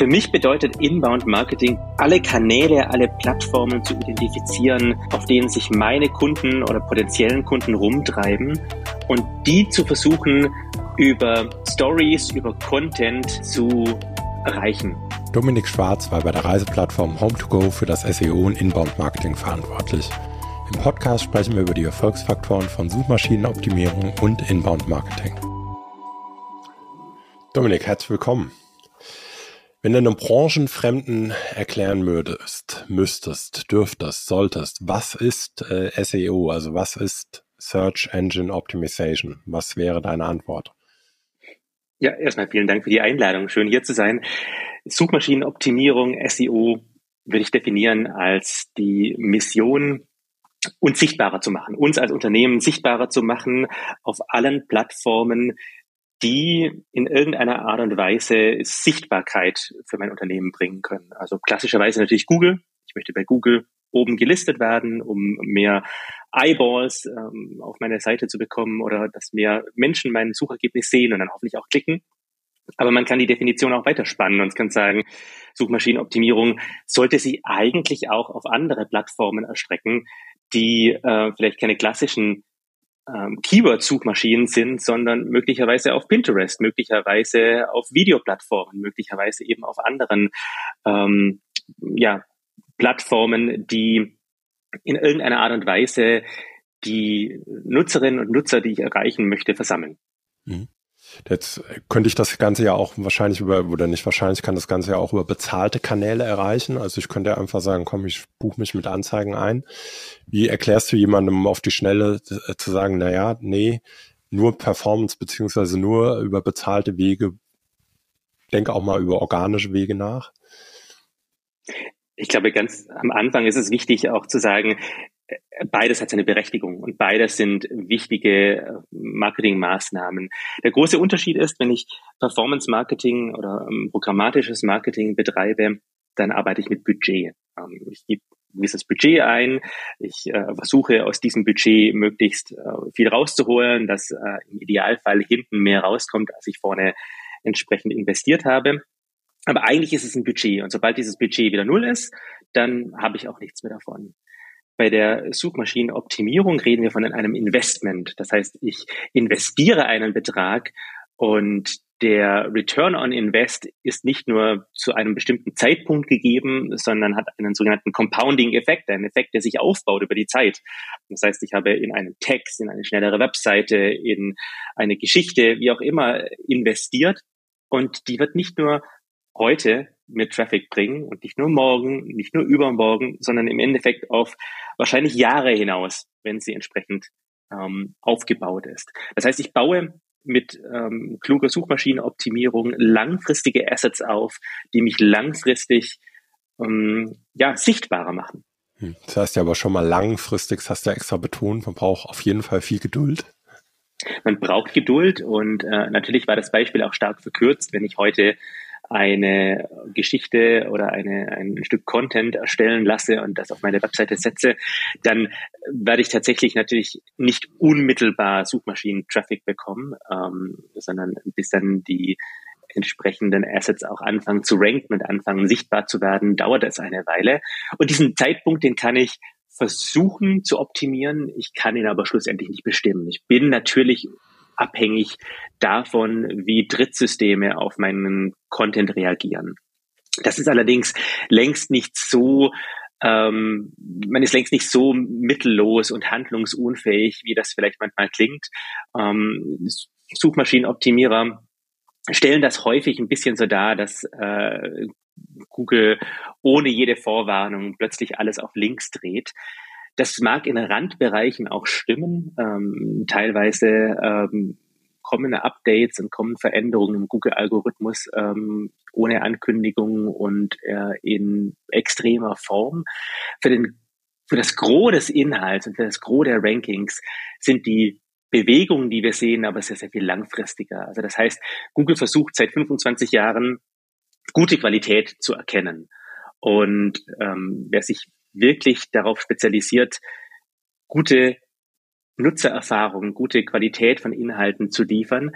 Für mich bedeutet Inbound Marketing, alle Kanäle, alle Plattformen zu identifizieren, auf denen sich meine Kunden oder potenziellen Kunden rumtreiben und die zu versuchen, über Stories, über Content zu erreichen. Dominik Schwarz war bei der Reiseplattform Home2Go für das SEO und Inbound Marketing verantwortlich. Im Podcast sprechen wir über die Erfolgsfaktoren von Suchmaschinenoptimierung und Inbound Marketing. Dominik, herzlich willkommen. Wenn du einem Branchenfremden erklären würdest, müsstest, dürftest, solltest, was ist äh, SEO, also was ist Search Engine Optimization? Was wäre deine Antwort? Ja, erstmal vielen Dank für die Einladung. Schön hier zu sein. Suchmaschinenoptimierung, SEO, würde ich definieren als die Mission, uns sichtbarer zu machen, uns als Unternehmen sichtbarer zu machen auf allen Plattformen, die in irgendeiner Art und Weise Sichtbarkeit für mein Unternehmen bringen können. Also klassischerweise natürlich Google. Ich möchte bei Google oben gelistet werden, um mehr Eyeballs ähm, auf meine Seite zu bekommen oder dass mehr Menschen mein Suchergebnis sehen und dann hoffentlich auch klicken. Aber man kann die Definition auch weiterspannen und kann sagen, Suchmaschinenoptimierung sollte sie eigentlich auch auf andere Plattformen erstrecken, die äh, vielleicht keine klassischen ähm, Keyword-Suchmaschinen sind, sondern möglicherweise auf Pinterest, möglicherweise auf Videoplattformen, möglicherweise eben auf anderen ähm, ja, Plattformen, die in irgendeiner Art und Weise die Nutzerinnen und Nutzer, die ich erreichen möchte, versammeln. Mhm. Jetzt könnte ich das Ganze ja auch wahrscheinlich über, oder nicht wahrscheinlich, kann das Ganze ja auch über bezahlte Kanäle erreichen. Also ich könnte einfach sagen, komm, ich buche mich mit Anzeigen ein. Wie erklärst du jemandem auf die Schnelle äh, zu sagen, na ja, nee, nur Performance beziehungsweise nur über bezahlte Wege, denke auch mal über organische Wege nach? Ich glaube, ganz am Anfang ist es wichtig auch zu sagen, beides hat seine Berechtigung und beides sind wichtige äh, Marketingmaßnahmen. Der große Unterschied ist, wenn ich Performance Marketing oder ähm, programmatisches Marketing betreibe, dann arbeite ich mit Budget. Ähm, ich gebe ein gewisses Budget ein. Ich äh, versuche aus diesem Budget möglichst äh, viel rauszuholen, dass äh, im Idealfall hinten mehr rauskommt, als ich vorne entsprechend investiert habe. Aber eigentlich ist es ein Budget und sobald dieses Budget wieder null ist, dann habe ich auch nichts mehr davon. Bei der Suchmaschinenoptimierung reden wir von einem Investment. Das heißt, ich investiere einen Betrag und der Return on Invest ist nicht nur zu einem bestimmten Zeitpunkt gegeben, sondern hat einen sogenannten Compounding-Effekt, einen Effekt, der sich aufbaut über die Zeit. Das heißt, ich habe in einen Text, in eine schnellere Webseite, in eine Geschichte, wie auch immer, investiert und die wird nicht nur heute mir Traffic bringen und nicht nur morgen, nicht nur übermorgen, sondern im Endeffekt auf wahrscheinlich Jahre hinaus, wenn sie entsprechend ähm, aufgebaut ist. Das heißt, ich baue mit ähm, kluger Suchmaschinenoptimierung langfristige Assets auf, die mich langfristig ähm, ja, sichtbarer machen. Hm, das heißt ja aber schon mal langfristig, das hast du ja extra betont, man braucht auf jeden Fall viel Geduld. Man braucht Geduld und äh, natürlich war das Beispiel auch stark verkürzt, wenn ich heute eine Geschichte oder eine, ein Stück Content erstellen lasse und das auf meine Webseite setze, dann werde ich tatsächlich natürlich nicht unmittelbar Suchmaschinen-Traffic bekommen, ähm, sondern bis dann die entsprechenden Assets auch anfangen zu ranken und anfangen sichtbar zu werden, dauert es eine Weile. Und diesen Zeitpunkt, den kann ich versuchen zu optimieren. Ich kann ihn aber schlussendlich nicht bestimmen. Ich bin natürlich abhängig davon, wie Drittsysteme auf meinen Content reagieren. Das ist allerdings längst nicht so, ähm, man ist längst nicht so mittellos und handlungsunfähig, wie das vielleicht manchmal klingt. Ähm, Suchmaschinenoptimierer stellen das häufig ein bisschen so dar, dass äh, Google ohne jede Vorwarnung plötzlich alles auf Links dreht. Das mag in Randbereichen auch stimmen. Ähm, teilweise ähm, kommen Updates und kommen Veränderungen im Google-Algorithmus ähm, ohne Ankündigung und äh, in extremer Form. Für, den, für das Gros des Inhalts und für das Gros der Rankings sind die Bewegungen, die wir sehen, aber sehr, sehr viel langfristiger. Also das heißt, Google versucht seit 25 Jahren gute Qualität zu erkennen. Und ähm, wer sich wirklich darauf spezialisiert, gute Nutzererfahrung, gute Qualität von Inhalten zu liefern,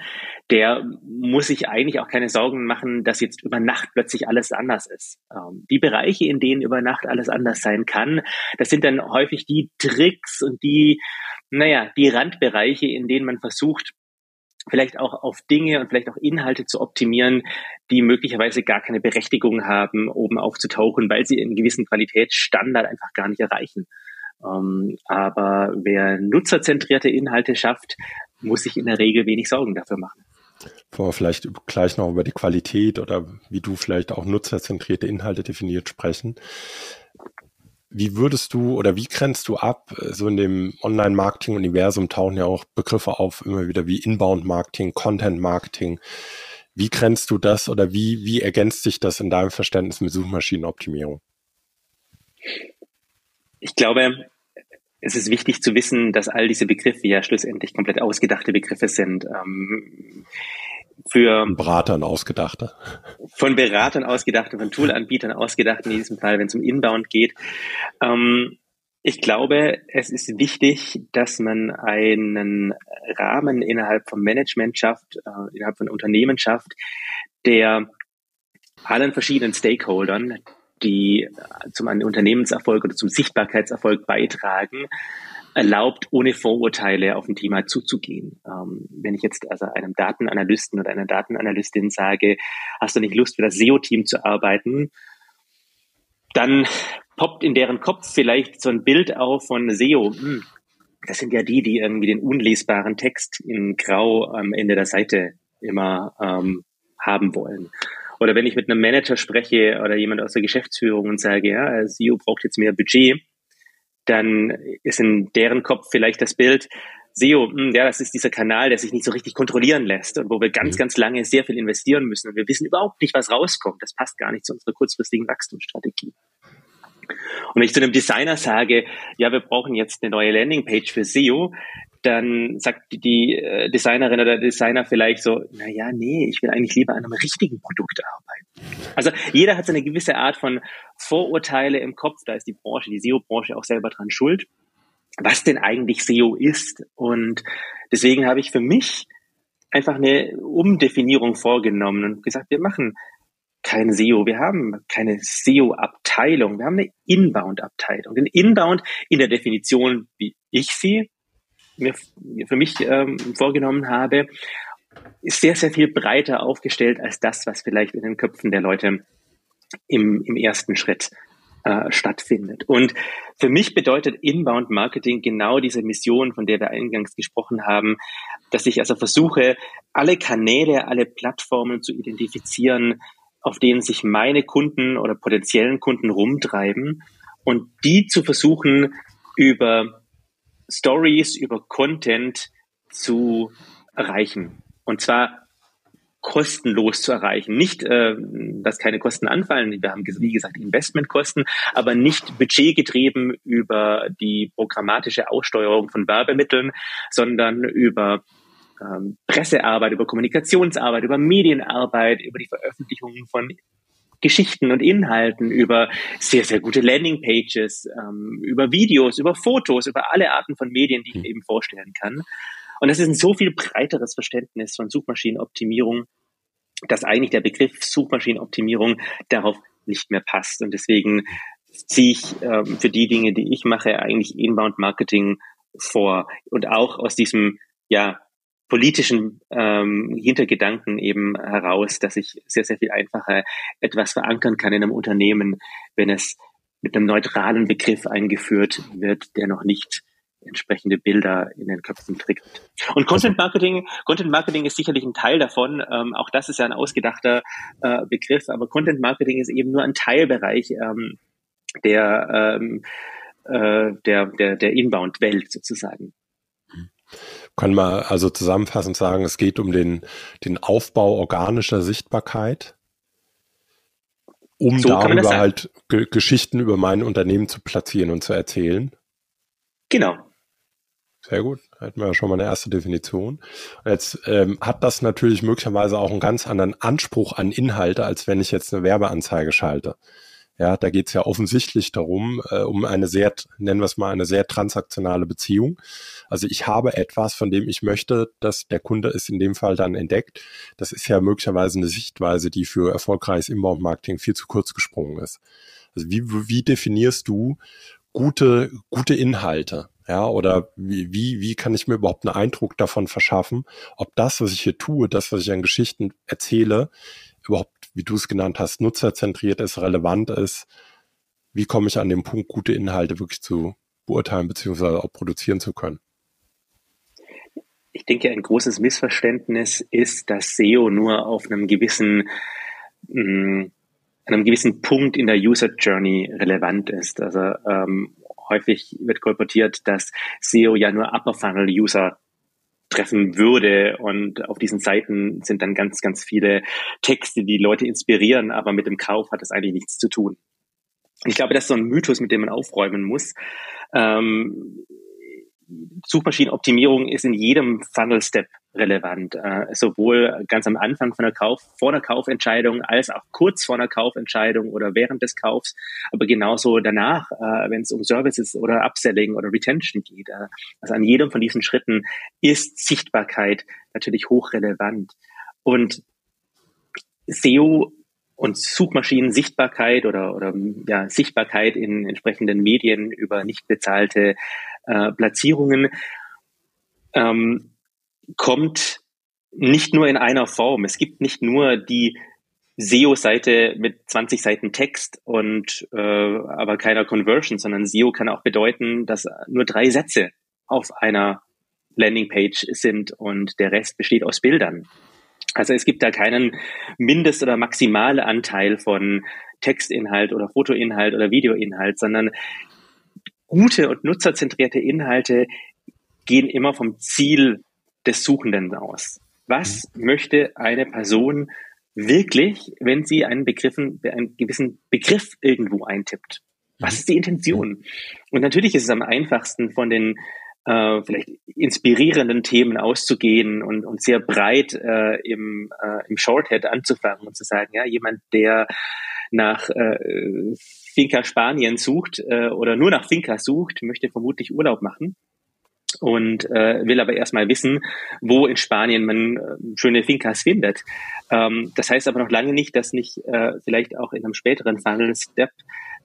der muss sich eigentlich auch keine Sorgen machen, dass jetzt über Nacht plötzlich alles anders ist. Ähm, die Bereiche, in denen über Nacht alles anders sein kann, das sind dann häufig die Tricks und die, naja, die Randbereiche, in denen man versucht, vielleicht auch auf Dinge und vielleicht auch Inhalte zu optimieren, die möglicherweise gar keine Berechtigung haben, oben aufzutauchen, weil sie einen gewissen Qualitätsstandard einfach gar nicht erreichen. Ähm, aber wer nutzerzentrierte Inhalte schafft, muss sich in der Regel wenig Sorgen dafür machen. Bevor wir vielleicht gleich noch über die Qualität oder wie du vielleicht auch nutzerzentrierte Inhalte definiert sprechen. Wie würdest du oder wie grenzt du ab? So in dem Online-Marketing-Universum tauchen ja auch Begriffe auf, immer wieder wie Inbound-Marketing, Content-Marketing. Wie grenzt du das oder wie, wie ergänzt sich das in deinem Verständnis mit Suchmaschinenoptimierung? Ich glaube, es ist wichtig zu wissen, dass all diese Begriffe ja schlussendlich komplett ausgedachte Begriffe sind. Ähm, für Beratern ausgedachte. Von Beratern ausgedachte, von Toolanbietern ausgedachte, in diesem Fall, wenn es um Inbound geht. Ähm, ich glaube, es ist wichtig, dass man einen Rahmen innerhalb vom Management schafft, äh, innerhalb von Unternehmen schafft, der allen verschiedenen Stakeholdern, die zum Unternehmenserfolg oder zum Sichtbarkeitserfolg beitragen, erlaubt, ohne Vorurteile auf ein Thema zuzugehen. Ähm, wenn ich jetzt also einem Datenanalysten oder einer Datenanalystin sage, hast du nicht Lust, für das SEO-Team zu arbeiten, dann poppt in deren Kopf vielleicht so ein Bild auf von SEO. Hm, das sind ja die, die irgendwie den unlesbaren Text in Grau am Ende der Seite immer ähm, haben wollen. Oder wenn ich mit einem Manager spreche oder jemand aus der Geschäftsführung und sage, ja, SEO braucht jetzt mehr Budget, dann ist in deren Kopf vielleicht das Bild, SEO, hm, ja, das ist dieser Kanal, der sich nicht so richtig kontrollieren lässt und wo wir ganz, mhm. ganz lange sehr viel investieren müssen und wir wissen überhaupt nicht, was rauskommt. Das passt gar nicht zu unserer kurzfristigen Wachstumsstrategie. Und wenn ich zu einem Designer sage, ja, wir brauchen jetzt eine neue Landingpage für SEO, dann sagt die äh, Designerin oder der Designer vielleicht so, na ja, nee, ich will eigentlich lieber an einem richtigen Produkt arbeiten. Also jeder hat so eine gewisse Art von Vorurteile im Kopf, da ist die Branche, die SEO-Branche auch selber dran schuld, was denn eigentlich SEO ist. Und deswegen habe ich für mich einfach eine Umdefinierung vorgenommen und gesagt, wir machen kein SEO, wir haben keine SEO-Abteilung, wir haben eine Inbound-Abteilung. Denn Inbound in der Definition, wie ich sie mir, für mich ähm, vorgenommen habe, ist sehr, sehr viel breiter aufgestellt als das, was vielleicht in den Köpfen der Leute im, im ersten Schritt äh, stattfindet. Und für mich bedeutet Inbound Marketing genau diese Mission, von der wir eingangs gesprochen haben, dass ich also versuche, alle Kanäle, alle Plattformen zu identifizieren, auf denen sich meine Kunden oder potenziellen Kunden rumtreiben und die zu versuchen, über Stories, über Content zu erreichen. Und zwar kostenlos zu erreichen. Nicht, äh, dass keine Kosten anfallen. Wir haben, wie gesagt, Investmentkosten, aber nicht budgetgetrieben über die programmatische Aussteuerung von Werbemitteln, sondern über ähm, Pressearbeit, über Kommunikationsarbeit, über Medienarbeit, über die Veröffentlichung von Geschichten und Inhalten, über sehr, sehr gute Landingpages, ähm, über Videos, über Fotos, über alle Arten von Medien, die ich mir hm. eben vorstellen kann. Und das ist ein so viel breiteres Verständnis von Suchmaschinenoptimierung, dass eigentlich der Begriff Suchmaschinenoptimierung darauf nicht mehr passt. Und deswegen ziehe ich ähm, für die Dinge, die ich mache, eigentlich Inbound Marketing vor und auch aus diesem ja politischen ähm, Hintergedanken eben heraus, dass ich sehr, sehr viel einfacher etwas verankern kann in einem Unternehmen, wenn es mit einem neutralen Begriff eingeführt wird, der noch nicht entsprechende Bilder in den Köpfen triggert. Und Content Marketing, Content Marketing ist sicherlich ein Teil davon. Ähm, auch das ist ja ein ausgedachter äh, Begriff, aber Content Marketing ist eben nur ein Teilbereich ähm, der, ähm, äh, der, der, der Inbound-Welt sozusagen. Kann man also zusammenfassend sagen, es geht um den, den Aufbau organischer Sichtbarkeit, um so darüber halt G Geschichten über mein Unternehmen zu platzieren und zu erzählen. Genau. Sehr gut, hätten wir ja schon mal eine erste Definition. Jetzt ähm, hat das natürlich möglicherweise auch einen ganz anderen Anspruch an Inhalte, als wenn ich jetzt eine Werbeanzeige schalte. Ja, da geht es ja offensichtlich darum, äh, um eine sehr, nennen wir es mal, eine sehr transaktionale Beziehung. Also ich habe etwas, von dem ich möchte, dass der Kunde es in dem Fall dann entdeckt. Das ist ja möglicherweise eine Sichtweise, die für erfolgreiches Inbound-Marketing viel zu kurz gesprungen ist. Also wie, wie definierst du gute, gute Inhalte? Ja, oder wie, wie, wie kann ich mir überhaupt einen Eindruck davon verschaffen, ob das, was ich hier tue, das, was ich an Geschichten erzähle, überhaupt, wie du es genannt hast, nutzerzentriert ist, relevant ist? Wie komme ich an den Punkt, gute Inhalte wirklich zu beurteilen beziehungsweise auch produzieren zu können? Ich denke, ein großes Missverständnis ist, dass SEO nur auf einem gewissen mh, mm, einem gewissen Punkt in der User Journey relevant ist. Also ähm, häufig wird kolportiert, dass SEO ja nur Upper Funnel User treffen würde und auf diesen Seiten sind dann ganz, ganz viele Texte, die Leute inspirieren, aber mit dem Kauf hat das eigentlich nichts zu tun. Ich glaube, das ist so ein Mythos, mit dem man aufräumen muss. Ähm, Suchmaschinenoptimierung ist in jedem Funnel-Step relevant, äh, sowohl ganz am Anfang von der Kauf, vor der Kaufentscheidung, als auch kurz vor der Kaufentscheidung oder während des Kaufs, aber genauso danach, äh, wenn es um Services oder Upselling oder Retention geht. Äh, also an jedem von diesen Schritten ist Sichtbarkeit natürlich hochrelevant. Und SEO und Suchmaschinen-Sichtbarkeit oder, oder ja, Sichtbarkeit in entsprechenden Medien über nicht bezahlte äh, Platzierungen ähm, kommt nicht nur in einer Form. Es gibt nicht nur die SEO-Seite mit 20 Seiten Text und äh, aber keiner Conversion, sondern SEO kann auch bedeuten, dass nur drei Sätze auf einer Landingpage sind und der Rest besteht aus Bildern. Also es gibt da keinen Mindest- oder Maximalanteil von Textinhalt oder Fotoinhalt oder Videoinhalt, sondern gute und nutzerzentrierte Inhalte gehen immer vom Ziel des Suchenden aus. Was mhm. möchte eine Person wirklich, wenn sie einen Begriffen, einen gewissen Begriff irgendwo eintippt? Was mhm. ist die Intention? Und natürlich ist es am einfachsten von den äh, vielleicht inspirierenden Themen auszugehen und, und sehr breit äh, im, äh, im Shorthead anzufangen und zu sagen, ja, jemand, der nach äh, Finca Spanien sucht äh, oder nur nach Finca sucht, möchte vermutlich Urlaub machen und äh, will aber erstmal wissen, wo in Spanien man äh, schöne Fincas findet. Ähm, das heißt aber noch lange nicht, dass nicht äh, vielleicht auch in einem späteren Funnel Step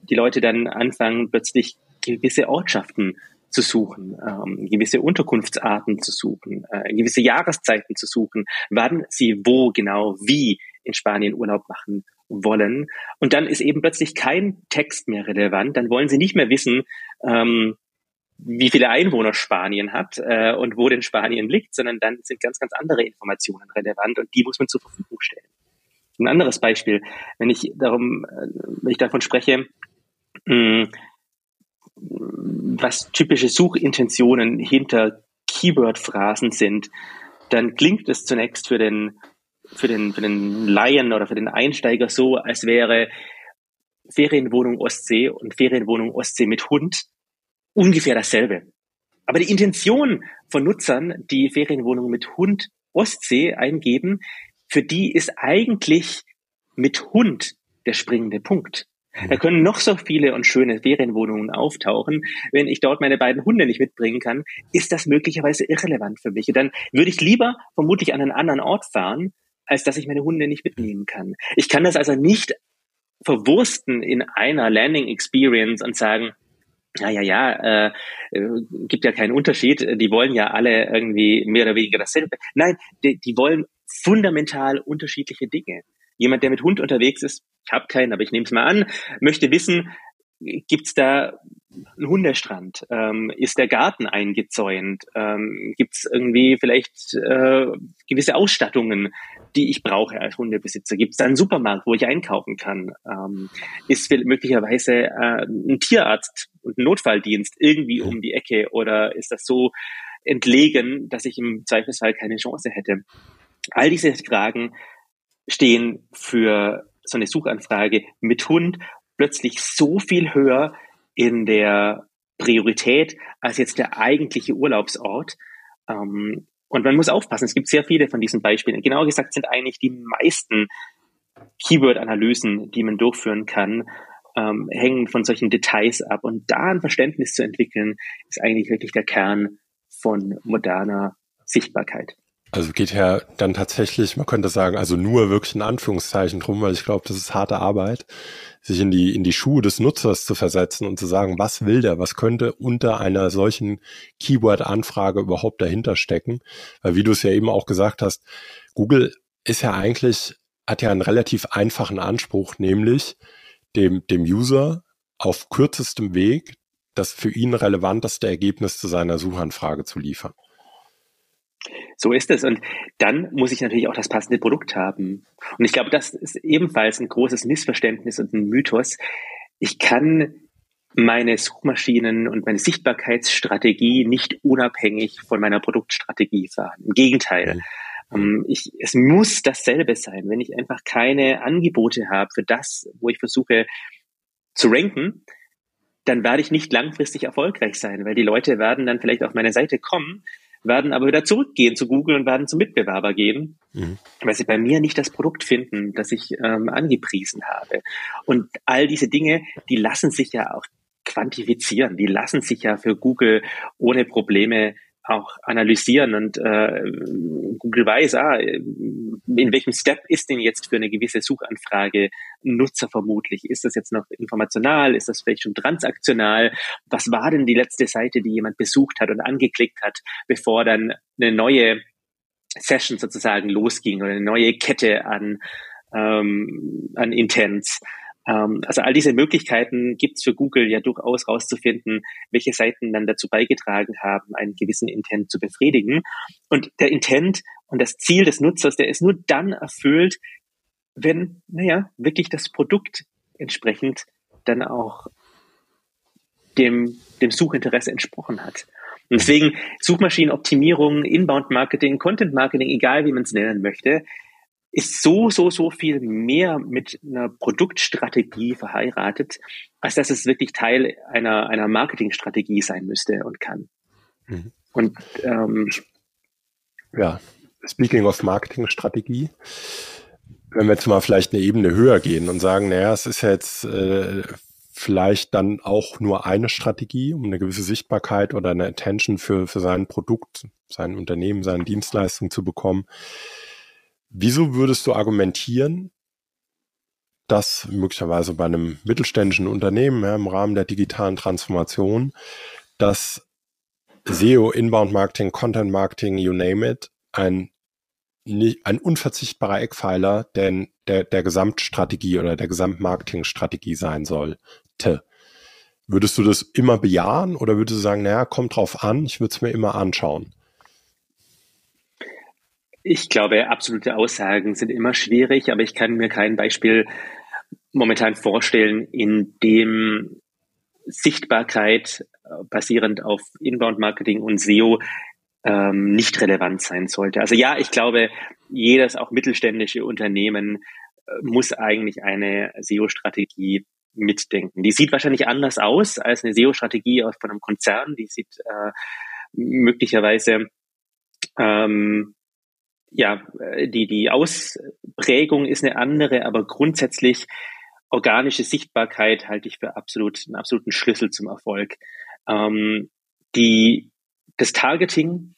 die Leute dann anfangen, plötzlich gewisse Ortschaften zu suchen, ähm, gewisse Unterkunftsarten zu suchen, äh, gewisse Jahreszeiten zu suchen, wann sie wo genau wie in Spanien Urlaub machen wollen. Und dann ist eben plötzlich kein Text mehr relevant. Dann wollen sie nicht mehr wissen, ähm, wie viele Einwohner Spanien hat äh, und wo denn Spanien liegt, sondern dann sind ganz, ganz andere Informationen relevant und die muss man zur Verfügung stellen. Ein anderes Beispiel, wenn ich darum, äh, wenn ich davon spreche, mh, was typische Suchintentionen hinter Keyword-Phrasen sind, dann klingt es zunächst für den, für den, für den Laien oder für den Einsteiger so, als wäre Ferienwohnung Ostsee und Ferienwohnung Ostsee mit Hund ungefähr dasselbe. Aber die Intention von Nutzern, die Ferienwohnung mit Hund Ostsee eingeben, für die ist eigentlich mit Hund der springende Punkt. Da können noch so viele und schöne Ferienwohnungen auftauchen. Wenn ich dort meine beiden Hunde nicht mitbringen kann, ist das möglicherweise irrelevant für mich. Und dann würde ich lieber vermutlich an einen anderen Ort fahren, als dass ich meine Hunde nicht mitnehmen kann. Ich kann das also nicht verwursten in einer Landing Experience und sagen, ja, ja, ja, äh, äh, gibt ja keinen Unterschied. Die wollen ja alle irgendwie mehr oder weniger dasselbe. Nein, die, die wollen fundamental unterschiedliche Dinge. Jemand, der mit Hund unterwegs ist, ich habe keinen, aber ich nehme es mal an, möchte wissen, gibt's da einen Hundestrand? Ähm, ist der Garten eingezäunt? Ähm, gibt's irgendwie vielleicht äh, gewisse Ausstattungen, die ich brauche als Hundebesitzer? Gibt's da einen Supermarkt, wo ich einkaufen kann? Ähm, ist möglicherweise äh, ein Tierarzt und ein Notfalldienst irgendwie um die Ecke oder ist das so entlegen, dass ich im Zweifelsfall keine Chance hätte? All diese Fragen stehen für so eine Suchanfrage mit Hund plötzlich so viel höher in der Priorität als jetzt der eigentliche Urlaubsort. Ähm, und man muss aufpassen, es gibt sehr viele von diesen Beispielen. Genauer gesagt sind eigentlich die meisten Keyword-Analysen, die man durchführen kann, ähm, hängen von solchen Details ab. Und da ein Verständnis zu entwickeln, ist eigentlich wirklich der Kern von moderner Sichtbarkeit. Also geht ja dann tatsächlich, man könnte sagen, also nur wirklich in Anführungszeichen drum, weil ich glaube, das ist harte Arbeit, sich in die, in die Schuhe des Nutzers zu versetzen und zu sagen, was will der, was könnte unter einer solchen Keyword-Anfrage überhaupt dahinter stecken. Weil wie du es ja eben auch gesagt hast, Google ist ja eigentlich, hat ja einen relativ einfachen Anspruch, nämlich dem, dem User auf kürzestem Weg das für ihn relevanteste Ergebnis zu seiner Suchanfrage zu liefern. So ist es. Und dann muss ich natürlich auch das passende Produkt haben. Und ich glaube, das ist ebenfalls ein großes Missverständnis und ein Mythos. Ich kann meine Suchmaschinen und meine Sichtbarkeitsstrategie nicht unabhängig von meiner Produktstrategie fahren. Im Gegenteil. Mhm. Ich, es muss dasselbe sein. Wenn ich einfach keine Angebote habe für das, wo ich versuche zu ranken, dann werde ich nicht langfristig erfolgreich sein, weil die Leute werden dann vielleicht auf meine Seite kommen, werden aber wieder zurückgehen zu Google und werden zum Mitbewerber gehen, mhm. weil sie bei mir nicht das Produkt finden, das ich ähm, angepriesen habe. Und all diese Dinge, die lassen sich ja auch quantifizieren, die lassen sich ja für Google ohne Probleme auch analysieren und äh, Google weiß, ah, in welchem Step ist denn jetzt für eine gewisse Suchanfrage Nutzer vermutlich? Ist das jetzt noch informational? Ist das vielleicht schon transaktional? Was war denn die letzte Seite, die jemand besucht hat und angeklickt hat, bevor dann eine neue Session sozusagen losging oder eine neue Kette an, ähm, an Intents? Ähm, also all diese Möglichkeiten gibt es für Google ja durchaus rauszufinden, welche Seiten dann dazu beigetragen haben, einen gewissen Intent zu befriedigen. Und der Intent und das Ziel des Nutzers, der ist nur dann erfüllt, wenn, naja, wirklich das Produkt entsprechend dann auch dem, dem Suchinteresse entsprochen hat. Deswegen Suchmaschinenoptimierung, Inbound-Marketing, Content-Marketing, egal wie man es nennen möchte, ist so, so, so viel mehr mit einer Produktstrategie verheiratet, als dass es wirklich Teil einer, einer Marketingstrategie sein müsste und kann. Mhm. Und ähm, ja, speaking of Marketingstrategie, wenn wir jetzt mal vielleicht eine Ebene höher gehen und sagen, naja, es ist jetzt äh, vielleicht dann auch nur eine Strategie, um eine gewisse Sichtbarkeit oder eine Attention für, für sein Produkt, sein Unternehmen, seine Dienstleistung zu bekommen Wieso würdest du argumentieren, dass möglicherweise bei einem mittelständischen Unternehmen ja, im Rahmen der digitalen Transformation, dass SEO, Inbound Marketing, Content Marketing, you name it, ein, ein unverzichtbarer Eckpfeiler der, der, der Gesamtstrategie oder der Gesamtmarketingstrategie sein sollte. Würdest du das immer bejahen oder würdest du sagen, naja, kommt drauf an, ich würde es mir immer anschauen? Ich glaube, absolute Aussagen sind immer schwierig, aber ich kann mir kein Beispiel momentan vorstellen, in dem Sichtbarkeit äh, basierend auf Inbound-Marketing und SEO ähm, nicht relevant sein sollte. Also ja, ich glaube, jedes auch mittelständische Unternehmen äh, muss eigentlich eine SEO-Strategie mitdenken. Die sieht wahrscheinlich anders aus als eine SEO-Strategie von einem Konzern. Die sieht äh, möglicherweise ähm, ja, äh, die, die Ausprägung ist eine andere, aber grundsätzlich organische Sichtbarkeit halte ich für absolut, einen absoluten Schlüssel zum Erfolg. Ähm, die, das Targeting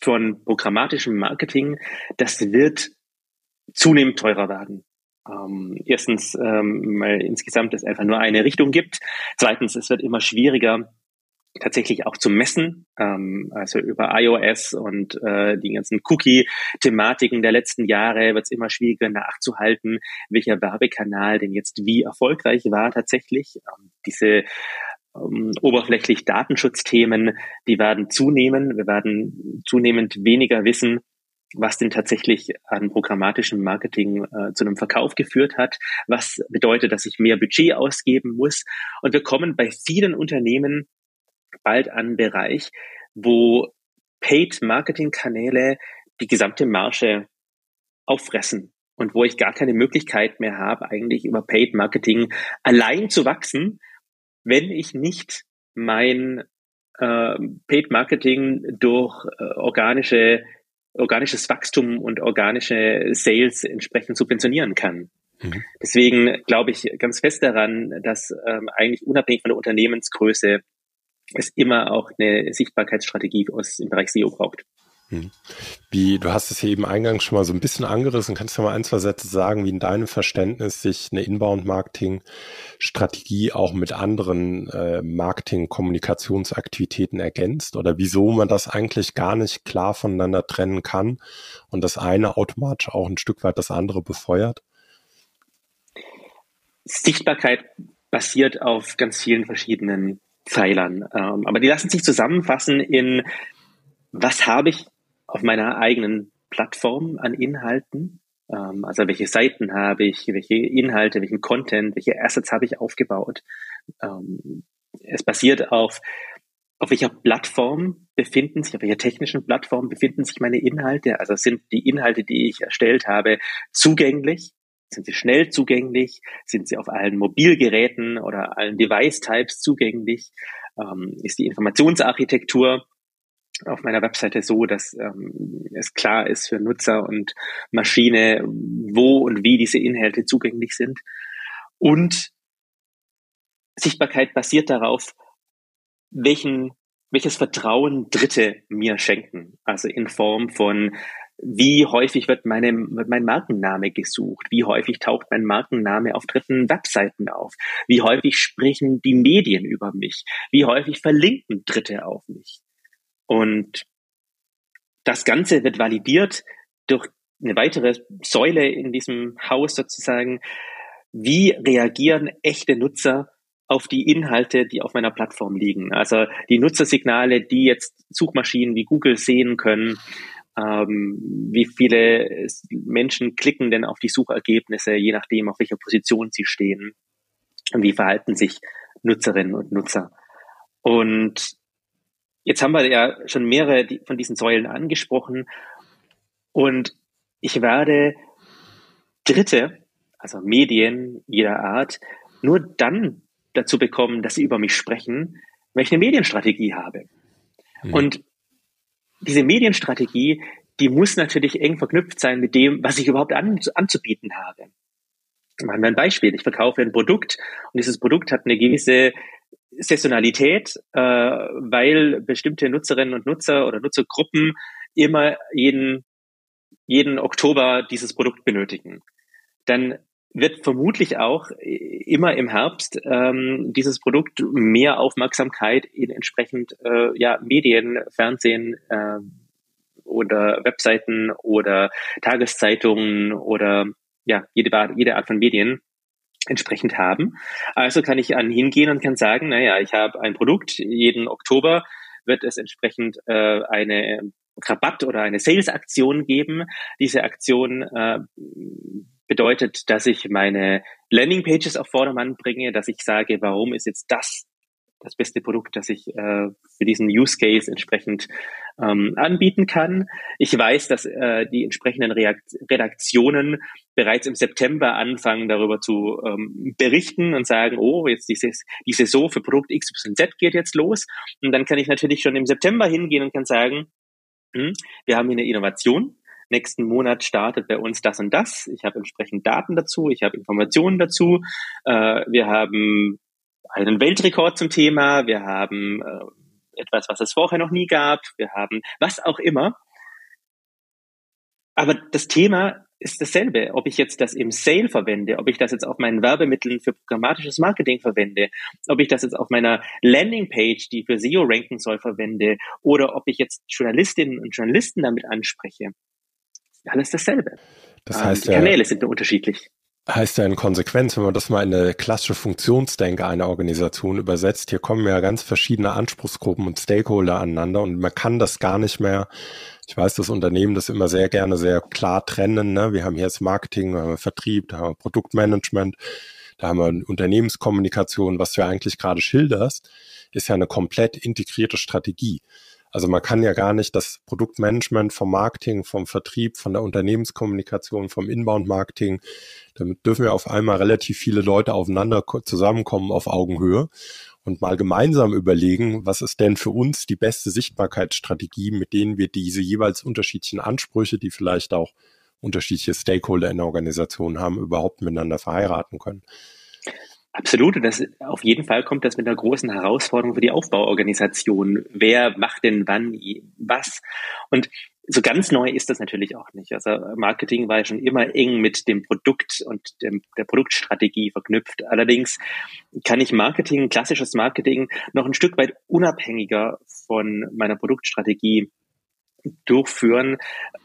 von programmatischem Marketing, das wird zunehmend teurer werden. Ähm, erstens, ähm, weil insgesamt es einfach nur eine Richtung gibt. Zweitens, es wird immer schwieriger, tatsächlich auch zu messen, ähm, also über iOS und äh, die ganzen Cookie-Thematiken der letzten Jahre wird es immer schwieriger nachzuhalten, welcher Werbekanal denn jetzt wie erfolgreich war tatsächlich. Ähm, diese ähm, oberflächlich Datenschutzthemen, die werden zunehmen. Wir werden zunehmend weniger wissen, was denn tatsächlich an programmatischem Marketing äh, zu einem Verkauf geführt hat, was bedeutet, dass ich mehr Budget ausgeben muss. Und wir kommen bei vielen Unternehmen bald an Bereich, wo Paid-Marketing-Kanäle die gesamte Marge auffressen und wo ich gar keine Möglichkeit mehr habe, eigentlich über Paid-Marketing allein zu wachsen, wenn ich nicht mein äh, Paid-Marketing durch äh, organische organisches Wachstum und organische Sales entsprechend subventionieren kann. Mhm. Deswegen glaube ich ganz fest daran, dass ähm, eigentlich unabhängig von der Unternehmensgröße es immer auch eine Sichtbarkeitsstrategie aus, im Bereich SEO braucht. Hm. Wie, du hast es hier eben eingangs schon mal so ein bisschen angerissen. Kannst du mal ein, zwei Sätze sagen, wie in deinem Verständnis sich eine Inbound-Marketing-Strategie auch mit anderen äh, Marketing-Kommunikationsaktivitäten ergänzt oder wieso man das eigentlich gar nicht klar voneinander trennen kann und das eine automatisch auch ein Stück weit das andere befeuert? Sichtbarkeit basiert auf ganz vielen verschiedenen Pfeilern. Ähm, aber die lassen sich zusammenfassen in, was habe ich auf meiner eigenen Plattform an Inhalten. Ähm, also welche Seiten habe ich, welche Inhalte, welchen Content, welche Assets habe ich aufgebaut. Ähm, es basiert auf, auf welcher Plattform befinden sich, auf welcher technischen Plattform befinden sich meine Inhalte. Also sind die Inhalte, die ich erstellt habe, zugänglich? Sind sie schnell zugänglich? Sind sie auf allen Mobilgeräten oder allen Device-Types zugänglich? Ähm, ist die Informationsarchitektur auf meiner Webseite so, dass ähm, es klar ist für Nutzer und Maschine, wo und wie diese Inhalte zugänglich sind. Und Sichtbarkeit basiert darauf, welchen, welches Vertrauen Dritte mir schenken. Also in Form von, wie häufig wird, meine, wird mein Markenname gesucht? Wie häufig taucht mein Markenname auf dritten Webseiten auf? Wie häufig sprechen die Medien über mich? Wie häufig verlinken Dritte auf mich? Und das Ganze wird validiert durch eine weitere Säule in diesem Haus sozusagen. Wie reagieren echte Nutzer auf die Inhalte, die auf meiner Plattform liegen? Also die Nutzersignale, die jetzt Suchmaschinen wie Google sehen können. Ähm, wie viele Menschen klicken denn auf die Suchergebnisse, je nachdem, auf welcher Position sie stehen? Und wie verhalten sich Nutzerinnen und Nutzer? Und Jetzt haben wir ja schon mehrere von diesen Säulen angesprochen und ich werde Dritte, also Medien jeder Art, nur dann dazu bekommen, dass sie über mich sprechen, wenn ich eine Medienstrategie habe. Mhm. Und diese Medienstrategie, die muss natürlich eng verknüpft sein mit dem, was ich überhaupt an, anzubieten habe. Machen wir ein Beispiel. Ich verkaufe ein Produkt und dieses Produkt hat eine gewisse Saisonalität, äh, weil bestimmte Nutzerinnen und Nutzer oder Nutzergruppen immer jeden, jeden Oktober dieses Produkt benötigen. Dann wird vermutlich auch immer im Herbst ähm, dieses Produkt mehr Aufmerksamkeit in entsprechend äh, ja, Medien, Fernsehen äh, oder Webseiten oder Tageszeitungen oder ja, jede, jede Art von Medien entsprechend haben. Also kann ich an hingehen und kann sagen, naja, ich habe ein Produkt, jeden Oktober wird es entsprechend äh, eine Rabatt oder eine Sales-Aktion geben. Diese Aktion äh, bedeutet, dass ich meine Landing-Pages auf Vordermann bringe, dass ich sage, warum ist jetzt das das beste Produkt, das ich äh, für diesen Use Case entsprechend ähm, anbieten kann. Ich weiß, dass äh, die entsprechenden Reakt Redaktionen bereits im September anfangen, darüber zu ähm, berichten und sagen, oh, jetzt dieses, die Saison für Produkt XYZ geht jetzt los. Und dann kann ich natürlich schon im September hingehen und kann sagen, hm, wir haben hier eine Innovation, nächsten Monat startet bei uns das und das. Ich habe entsprechend Daten dazu, ich habe Informationen dazu. Äh, wir haben einen Weltrekord zum Thema, wir haben äh, etwas, was es vorher noch nie gab, wir haben was auch immer. Aber das Thema ist dasselbe. Ob ich jetzt das im Sale verwende, ob ich das jetzt auf meinen Werbemitteln für programmatisches Marketing verwende, ob ich das jetzt auf meiner Landingpage, die für SEO ranken soll, verwende, oder ob ich jetzt Journalistinnen und Journalisten damit anspreche. Alles dasselbe. Das ähm, heißt, die Kanäle sind nur unterschiedlich heißt ja in Konsequenz, wenn man das mal in eine klassische Funktionsdenke einer Organisation übersetzt, hier kommen ja ganz verschiedene Anspruchsgruppen und Stakeholder aneinander und man kann das gar nicht mehr, ich weiß, das Unternehmen das immer sehr gerne sehr klar trennen, ne? wir haben hier das Marketing, wir haben Vertrieb, da haben wir Produktmanagement, da haben wir Unternehmenskommunikation, was du ja eigentlich gerade schilderst, ist ja eine komplett integrierte Strategie. Also man kann ja gar nicht das Produktmanagement vom Marketing, vom Vertrieb, von der Unternehmenskommunikation, vom Inbound-Marketing, damit dürfen wir auf einmal relativ viele Leute aufeinander zusammenkommen auf Augenhöhe und mal gemeinsam überlegen, was ist denn für uns die beste Sichtbarkeitsstrategie, mit denen wir diese jeweils unterschiedlichen Ansprüche, die vielleicht auch unterschiedliche Stakeholder in der Organisation haben, überhaupt miteinander verheiraten können. Absolut. Und das auf jeden Fall kommt das mit einer großen Herausforderung für die Aufbauorganisation. Wer macht denn wann was? Und so ganz neu ist das natürlich auch nicht. Also Marketing war ja schon immer eng mit dem Produkt und dem, der Produktstrategie verknüpft. Allerdings kann ich Marketing, klassisches Marketing, noch ein Stück weit unabhängiger von meiner Produktstrategie durchführen,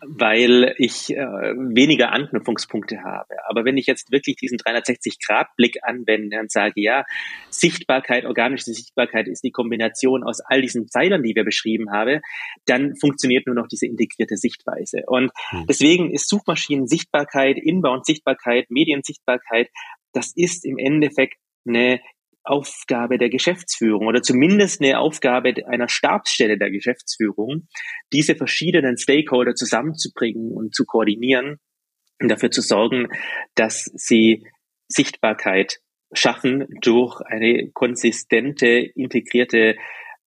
weil ich äh, weniger Anknüpfungspunkte habe. Aber wenn ich jetzt wirklich diesen 360-Grad-Blick anwende und sage, ja, Sichtbarkeit, organische Sichtbarkeit ist die Kombination aus all diesen Pfeilern, die wir beschrieben haben, dann funktioniert nur noch diese integrierte Sichtweise. Und hm. deswegen ist Suchmaschinen-Sichtbarkeit, Inbound-Sichtbarkeit, Mediensichtbarkeit, das ist im Endeffekt eine Aufgabe der Geschäftsführung oder zumindest eine Aufgabe einer Stabsstelle der Geschäftsführung, diese verschiedenen Stakeholder zusammenzubringen und zu koordinieren und dafür zu sorgen, dass sie Sichtbarkeit schaffen durch eine konsistente, integrierte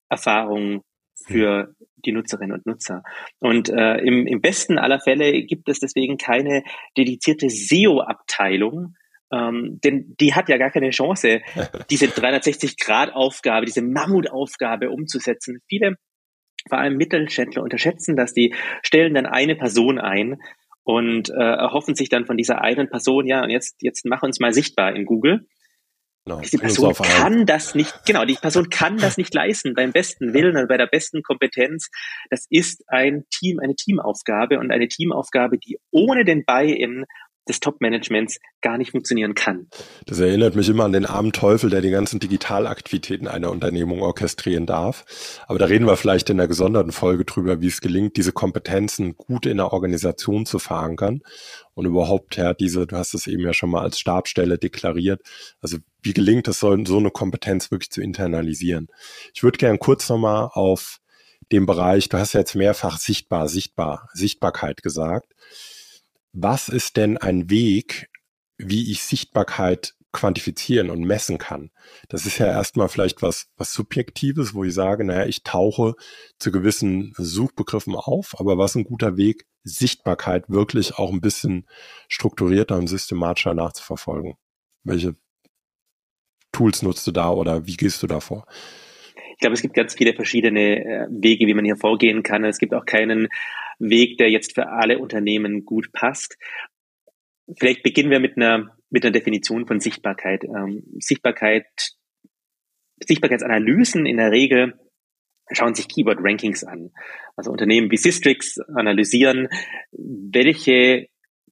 Erfahrung für die Nutzerinnen und Nutzer. Und äh, im, im besten aller Fälle gibt es deswegen keine dedizierte SEO-Abteilung, ähm, denn die hat ja gar keine Chance, diese 360-Grad-Aufgabe, diese Mammutaufgabe umzusetzen. Viele, vor allem Mittelständler, unterschätzen das. Die stellen dann eine Person ein und äh, erhoffen sich dann von dieser einen Person, ja, und jetzt, jetzt mach uns mal sichtbar in Google. Genau, die Person kann das nicht, genau, die Person kann das nicht leisten beim besten Willen und bei der besten Kompetenz. Das ist ein Team, eine Teamaufgabe und eine Teamaufgabe, die ohne den Buy-in des Top-Managements gar nicht funktionieren kann. Das erinnert mich immer an den armen Teufel, der die ganzen Digitalaktivitäten einer Unternehmung orchestrieren darf. Aber da reden wir vielleicht in der gesonderten Folge drüber, wie es gelingt, diese Kompetenzen gut in der Organisation zu verankern und überhaupt ja diese, du hast es eben ja schon mal als Stabstelle deklariert. Also wie gelingt es, so, eine Kompetenz wirklich zu internalisieren? Ich würde gern kurz nochmal auf den Bereich, du hast ja jetzt mehrfach sichtbar, sichtbar, Sichtbarkeit gesagt was ist denn ein Weg, wie ich Sichtbarkeit quantifizieren und messen kann. Das ist ja erstmal vielleicht was, was Subjektives, wo ich sage, naja, ich tauche zu gewissen Suchbegriffen auf, aber was ein guter Weg, Sichtbarkeit wirklich auch ein bisschen strukturierter und systematischer nachzuverfolgen. Welche Tools nutzt du da oder wie gehst du da vor? Ich glaube, es gibt ganz viele verschiedene äh, Wege, wie man hier vorgehen kann. Es gibt auch keinen Weg, der jetzt für alle Unternehmen gut passt. Vielleicht beginnen wir mit einer, mit einer Definition von Sichtbarkeit. Ähm, Sichtbarkeit, Sichtbarkeitsanalysen in der Regel schauen sich Keyword-Rankings an. Also Unternehmen wie Systrix analysieren, welche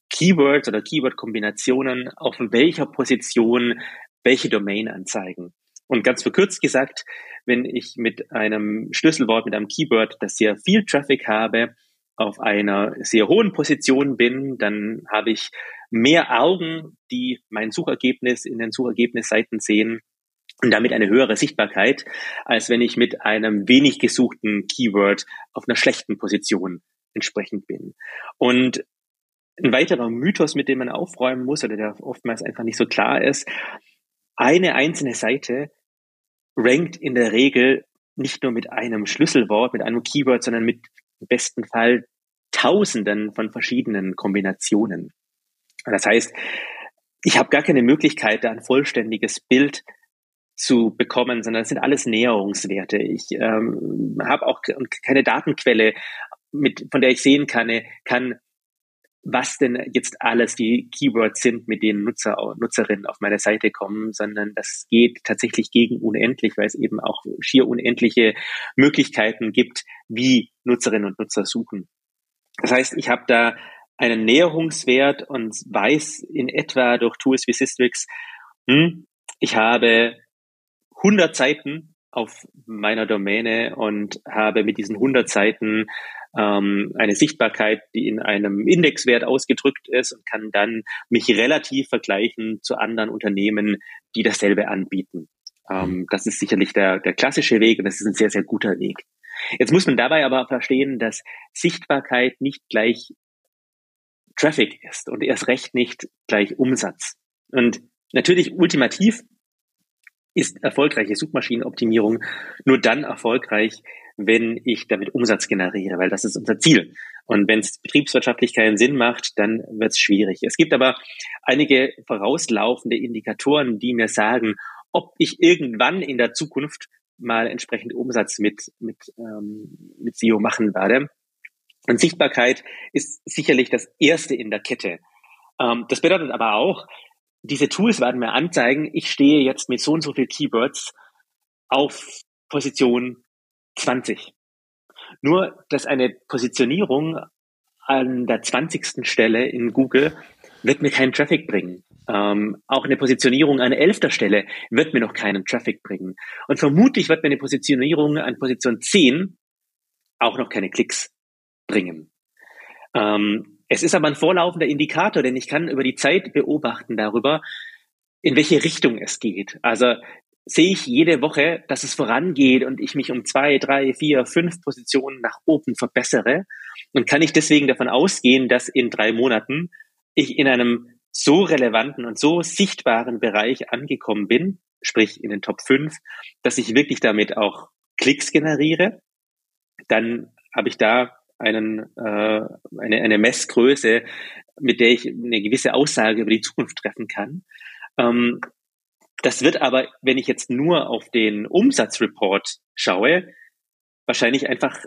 Keywords oder Keyword-Kombinationen auf welcher Position welche Domain anzeigen. Und ganz verkürzt gesagt, wenn ich mit einem Schlüsselwort, mit einem Keyword, das sehr viel Traffic habe, auf einer sehr hohen Position bin, dann habe ich mehr Augen, die mein Suchergebnis in den Suchergebnisseiten sehen und damit eine höhere Sichtbarkeit, als wenn ich mit einem wenig gesuchten Keyword auf einer schlechten Position entsprechend bin. Und ein weiterer Mythos, mit dem man aufräumen muss oder der oftmals einfach nicht so klar ist, eine einzelne Seite rankt in der Regel nicht nur mit einem Schlüsselwort, mit einem Keyword, sondern mit im besten Fall Tausenden von verschiedenen Kombinationen. Das heißt, ich habe gar keine Möglichkeit, da ein vollständiges Bild zu bekommen, sondern es sind alles Näherungswerte. Ich ähm, habe auch keine Datenquelle, mit, von der ich sehen kann, kann, was denn jetzt alles die Keywords sind, mit denen Nutzer, Nutzerinnen auf meine Seite kommen, sondern das geht tatsächlich gegen unendlich, weil es eben auch schier unendliche Möglichkeiten gibt, wie Nutzerinnen und Nutzer suchen. Das heißt, ich habe da einen Näherungswert und weiß in etwa durch Tools wie Systrix, hm, ich habe 100 Seiten auf meiner Domäne und habe mit diesen 100 Seiten ähm, eine Sichtbarkeit, die in einem Indexwert ausgedrückt ist und kann dann mich relativ vergleichen zu anderen Unternehmen, die dasselbe anbieten. Ähm, das ist sicherlich der, der klassische Weg und das ist ein sehr, sehr guter Weg. Jetzt muss man dabei aber verstehen, dass Sichtbarkeit nicht gleich Traffic ist und erst recht nicht gleich Umsatz. Und natürlich ultimativ ist erfolgreiche Suchmaschinenoptimierung nur dann erfolgreich, wenn ich damit Umsatz generiere, weil das ist unser Ziel. Und wenn es betriebswirtschaftlich keinen Sinn macht, dann wird es schwierig. Es gibt aber einige vorauslaufende Indikatoren, die mir sagen, ob ich irgendwann in der Zukunft mal entsprechend Umsatz mit, mit, ähm, mit SEO machen werde. Und Sichtbarkeit ist sicherlich das erste in der Kette. Ähm, das bedeutet aber auch, diese Tools werden mir anzeigen, ich stehe jetzt mit so und so viel Keywords auf Position 20. Nur, dass eine Positionierung an der 20. Stelle in Google wird mir keinen Traffic bringen. Ähm, auch eine Positionierung an elfter Stelle wird mir noch keinen Traffic bringen. Und vermutlich wird mir eine Positionierung an Position 10 auch noch keine Klicks bringen. Ähm, es ist aber ein vorlaufender Indikator, denn ich kann über die Zeit beobachten darüber, in welche Richtung es geht. Also sehe ich jede Woche, dass es vorangeht und ich mich um zwei, drei, vier, fünf Positionen nach oben verbessere. Und kann ich deswegen davon ausgehen, dass in drei Monaten ich in einem so relevanten und so sichtbaren Bereich angekommen bin, sprich in den Top 5, dass ich wirklich damit auch Klicks generiere, dann habe ich da einen, äh, eine, eine Messgröße, mit der ich eine gewisse Aussage über die Zukunft treffen kann. Ähm, das wird aber, wenn ich jetzt nur auf den Umsatzreport schaue, wahrscheinlich einfach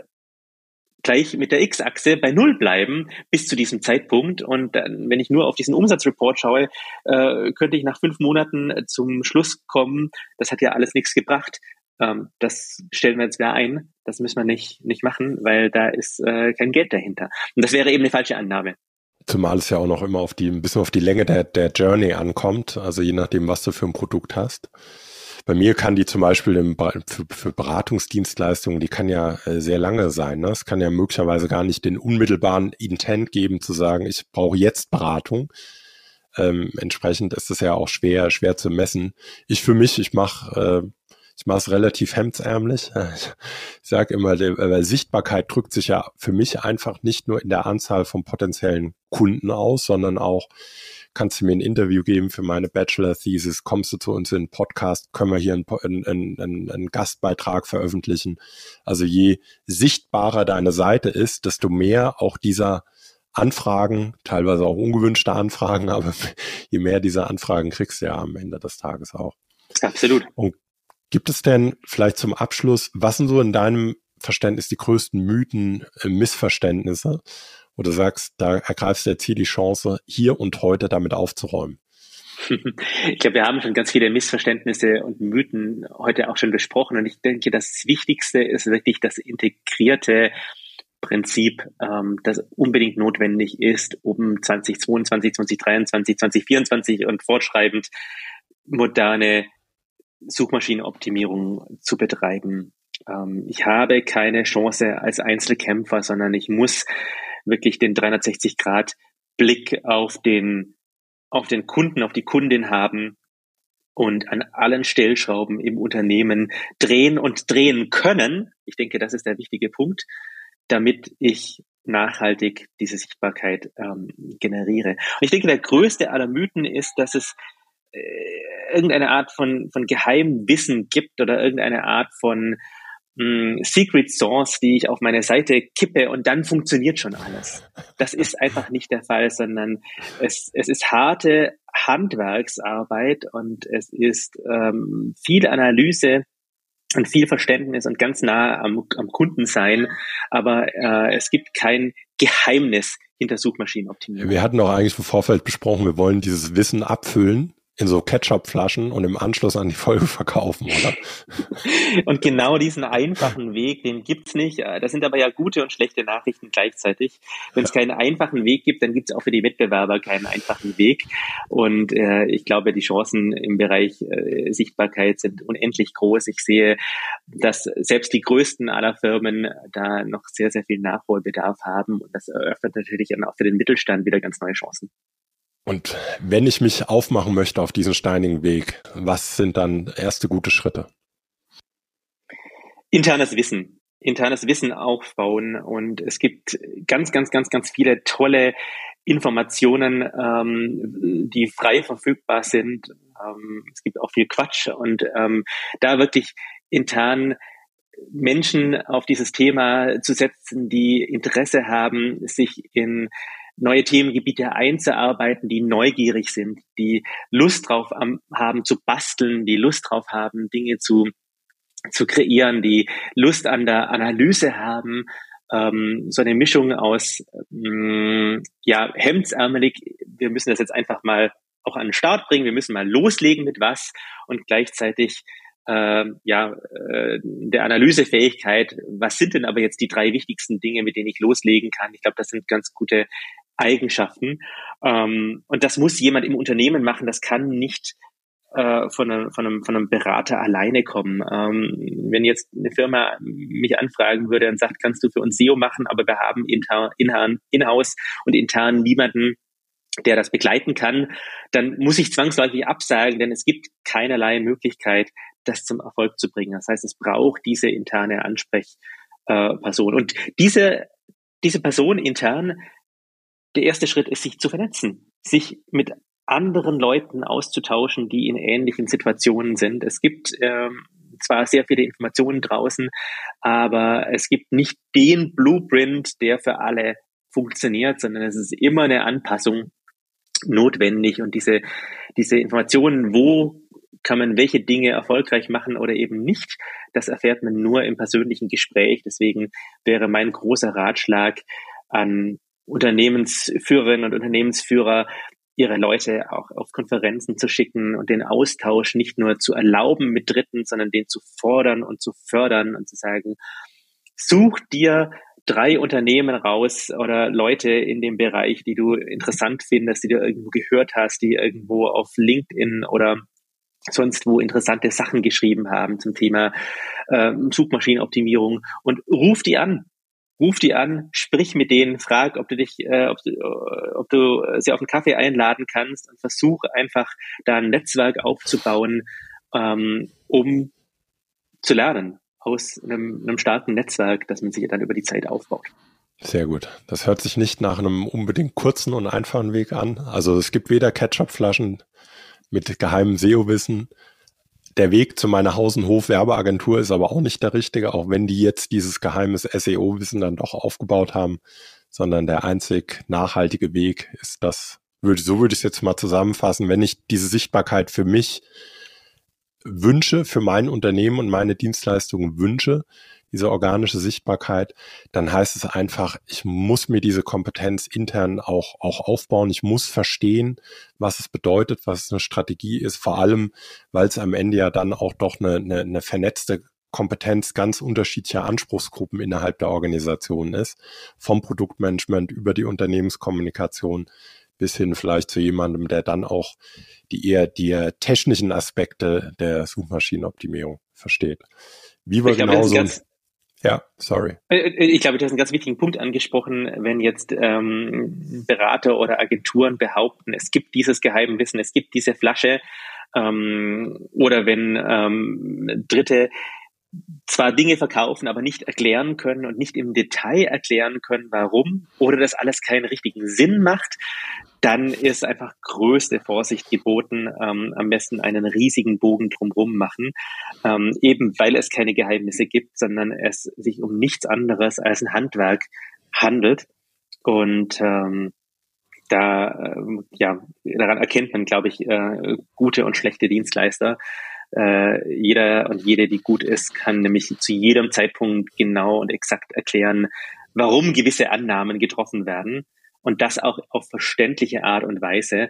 gleich mit der X-Achse bei Null bleiben bis zu diesem Zeitpunkt. Und wenn ich nur auf diesen Umsatzreport schaue, äh, könnte ich nach fünf Monaten zum Schluss kommen, das hat ja alles nichts gebracht. Ähm, das stellen wir jetzt wieder ein. Das müssen wir nicht, nicht machen, weil da ist äh, kein Geld dahinter. Und das wäre eben eine falsche Annahme. Zumal es ja auch noch immer auf die, ein bisschen auf die Länge der, der Journey ankommt, also je nachdem, was du für ein Produkt hast. Bei mir kann die zum Beispiel im, für, für Beratungsdienstleistungen, die kann ja äh, sehr lange sein. Ne? Es kann ja möglicherweise gar nicht den unmittelbaren Intent geben, zu sagen, ich brauche jetzt Beratung. Ähm, entsprechend ist es ja auch schwer, schwer zu messen. Ich für mich, ich mache äh, ich mache es relativ hemdsärmlich. Ich sage immer, die Sichtbarkeit drückt sich ja für mich einfach nicht nur in der Anzahl von potenziellen Kunden aus, sondern auch, kannst du mir ein Interview geben für meine Bachelor-Thesis, kommst du zu uns in einen Podcast, können wir hier einen, einen, einen, einen Gastbeitrag veröffentlichen. Also je sichtbarer deine Seite ist, desto mehr auch dieser Anfragen, teilweise auch ungewünschte Anfragen, aber je mehr dieser Anfragen kriegst du ja am Ende des Tages auch. Absolut. Und Gibt es denn vielleicht zum Abschluss, was sind so in deinem Verständnis die größten Mythen, äh, Missverständnisse, wo du sagst, da ergreifst du jetzt hier die Chance, hier und heute damit aufzuräumen? Ich glaube, wir haben schon ganz viele Missverständnisse und Mythen heute auch schon besprochen. Und ich denke, das Wichtigste ist wirklich das integrierte Prinzip, ähm, das unbedingt notwendig ist, um 2022, 2023, 2024 und fortschreibend moderne Suchmaschinenoptimierung zu betreiben. Ähm, ich habe keine Chance als Einzelkämpfer, sondern ich muss wirklich den 360 Grad Blick auf den, auf den Kunden, auf die Kundin haben und an allen Stellschrauben im Unternehmen drehen und drehen können. Ich denke, das ist der wichtige Punkt, damit ich nachhaltig diese Sichtbarkeit ähm, generiere. Und ich denke, der größte aller Mythen ist, dass es äh, irgendeine Art von, von Geheimwissen gibt oder irgendeine Art von mh, hm, Secret Source, die ich auf meine Seite kippe und dann funktioniert schon alles. Das ist einfach nicht der Fall, sondern es, es ist harte Handwerksarbeit und es ist ähm, viel Analyse und viel Verständnis und ganz nah am, am Kunden sein. Aber äh, es gibt kein Geheimnis hinter Suchmaschinenoptimierung. Wir hatten auch eigentlich im Vorfeld besprochen, wir wollen dieses Wissen abfüllen in so Ketchup-Flaschen und im Anschluss an die Folge verkaufen, oder? und genau diesen einfachen Weg, den gibt's nicht. Äh, das sind aber ja gute und schlechte Nachrichten gleichzeitig. Wenn es keinen einfachen Weg gibt, dann gibt's auch für die Wettbewerber keinen einfachen Weg. Und äh, ich glaube, die Chancen im Bereich äh, Sichtbarkeit sind unendlich groß. Ich sehe, dass selbst die größten aller Firmen da noch sehr, sehr viel Nachholbedarf haben. Und das eröffnet natürlich dann auch für den Mittelstand wieder ganz neue Chancen. Und wenn ich mich aufmachen möchte auf diesen steinigen Weg, was sind dann erste gute Schritte? Internes Wissen. Internes Wissen aufbauen. Und es gibt ganz, ganz, ganz, ganz viele tolle Informationen, ähm, die frei verfügbar sind. Ähm, es gibt auch viel Quatsch und ähm, da wirklich intern Menschen auf dieses Thema zu setzen, die Interesse haben, sich in neue Themengebiete einzuarbeiten, die neugierig sind, die Lust drauf haben zu basteln, die Lust drauf haben, Dinge zu, zu kreieren, die Lust an der Analyse haben, ähm, so eine Mischung aus mh, mm, ja hemdsärmelig, wir müssen das jetzt einfach mal auch an den Start bringen, wir müssen mal loslegen mit was und gleichzeitig äh, ja, äh, der Analysefähigkeit, was sind denn aber jetzt die drei wichtigsten Dinge, mit denen ich loslegen kann? Ich glaube, das sind ganz gute Eigenschaften. Ähm, und das muss jemand im Unternehmen machen. Das kann nicht äh, von, einem, von, einem, von einem Berater alleine kommen. Ähm, wenn jetzt eine Firma mich anfragen würde und sagt, kannst du für uns SEO machen, aber wir haben intern, in-house und intern niemanden, der das begleiten kann, dann muss ich zwangsläufig absagen, denn es gibt keinerlei Möglichkeit, das zum Erfolg zu bringen. Das heißt, es braucht diese interne Ansprechperson. Und diese, diese Person intern, der erste Schritt ist, sich zu vernetzen, sich mit anderen Leuten auszutauschen, die in ähnlichen Situationen sind. Es gibt ähm, zwar sehr viele Informationen draußen, aber es gibt nicht den Blueprint, der für alle funktioniert, sondern es ist immer eine Anpassung notwendig und diese, diese Informationen, wo kann man welche Dinge erfolgreich machen oder eben nicht, das erfährt man nur im persönlichen Gespräch. Deswegen wäre mein großer Ratschlag an Unternehmensführerinnen und Unternehmensführer, ihre Leute auch auf Konferenzen zu schicken und den Austausch nicht nur zu erlauben mit Dritten, sondern den zu fordern und zu fördern und zu sagen, such dir drei Unternehmen raus oder Leute in dem Bereich, die du interessant findest, die du irgendwo gehört hast, die irgendwo auf LinkedIn oder sonst wo interessante Sachen geschrieben haben zum Thema äh, Suchmaschinenoptimierung und ruf die an. Ruf die an, sprich mit denen, frag, ob du dich, äh, ob, du, äh, ob du sie auf einen Kaffee einladen kannst und versuch einfach da ein Netzwerk aufzubauen, ähm, um zu lernen aus einem, einem starken Netzwerk, das man sich dann über die Zeit aufbaut. Sehr gut. Das hört sich nicht nach einem unbedingt kurzen und einfachen Weg an. Also es gibt weder Ketchupflaschen mit geheimem SEO-Wissen. Der Weg zu meiner Haus- und Hof-Werbeagentur ist aber auch nicht der richtige, auch wenn die jetzt dieses geheimes SEO-Wissen dann doch aufgebaut haben, sondern der einzig nachhaltige Weg ist das, würde, so würde ich es jetzt mal zusammenfassen, wenn ich diese Sichtbarkeit für mich wünsche, für mein Unternehmen und meine Dienstleistungen wünsche, diese organische Sichtbarkeit, dann heißt es einfach, ich muss mir diese Kompetenz intern auch, auch aufbauen. Ich muss verstehen, was es bedeutet, was eine Strategie ist, vor allem, weil es am Ende ja dann auch doch eine, eine, eine vernetzte Kompetenz ganz unterschiedlicher Anspruchsgruppen innerhalb der Organisation ist, vom Produktmanagement über die Unternehmenskommunikation bis hin vielleicht zu jemandem, der dann auch die eher die technischen Aspekte der Suchmaschinenoptimierung versteht. Wie wir genauso. Ja, sorry. Äh, äh, ich glaube, du hast einen ganz wichtigen Punkt angesprochen, wenn jetzt ähm, Berater oder Agenturen behaupten, es gibt dieses Geheimwissen, es gibt diese Flasche, ähm, oder wenn ähm, Dritte zwar Dinge verkaufen, aber nicht erklären können und nicht im Detail erklären können, warum oder das alles keinen richtigen Sinn macht, dann ist einfach größte Vorsicht geboten, ähm, am besten einen riesigen Bogen drumherum machen, ähm, eben weil es keine Geheimnisse gibt, sondern es sich um nichts anderes als ein Handwerk handelt. Und ähm, da, äh, ja, daran erkennt man, glaube ich, äh, gute und schlechte Dienstleister. Äh, jeder und jede, die gut ist, kann nämlich zu jedem Zeitpunkt genau und exakt erklären, warum gewisse Annahmen getroffen werden und das auch auf verständliche Art und Weise.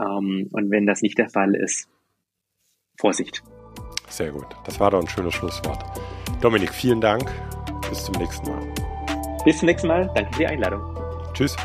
Ähm, und wenn das nicht der Fall ist, Vorsicht. Sehr gut. Das war doch ein schönes Schlusswort. Dominik, vielen Dank. Bis zum nächsten Mal. Bis zum nächsten Mal. Danke für die Einladung. Tschüss.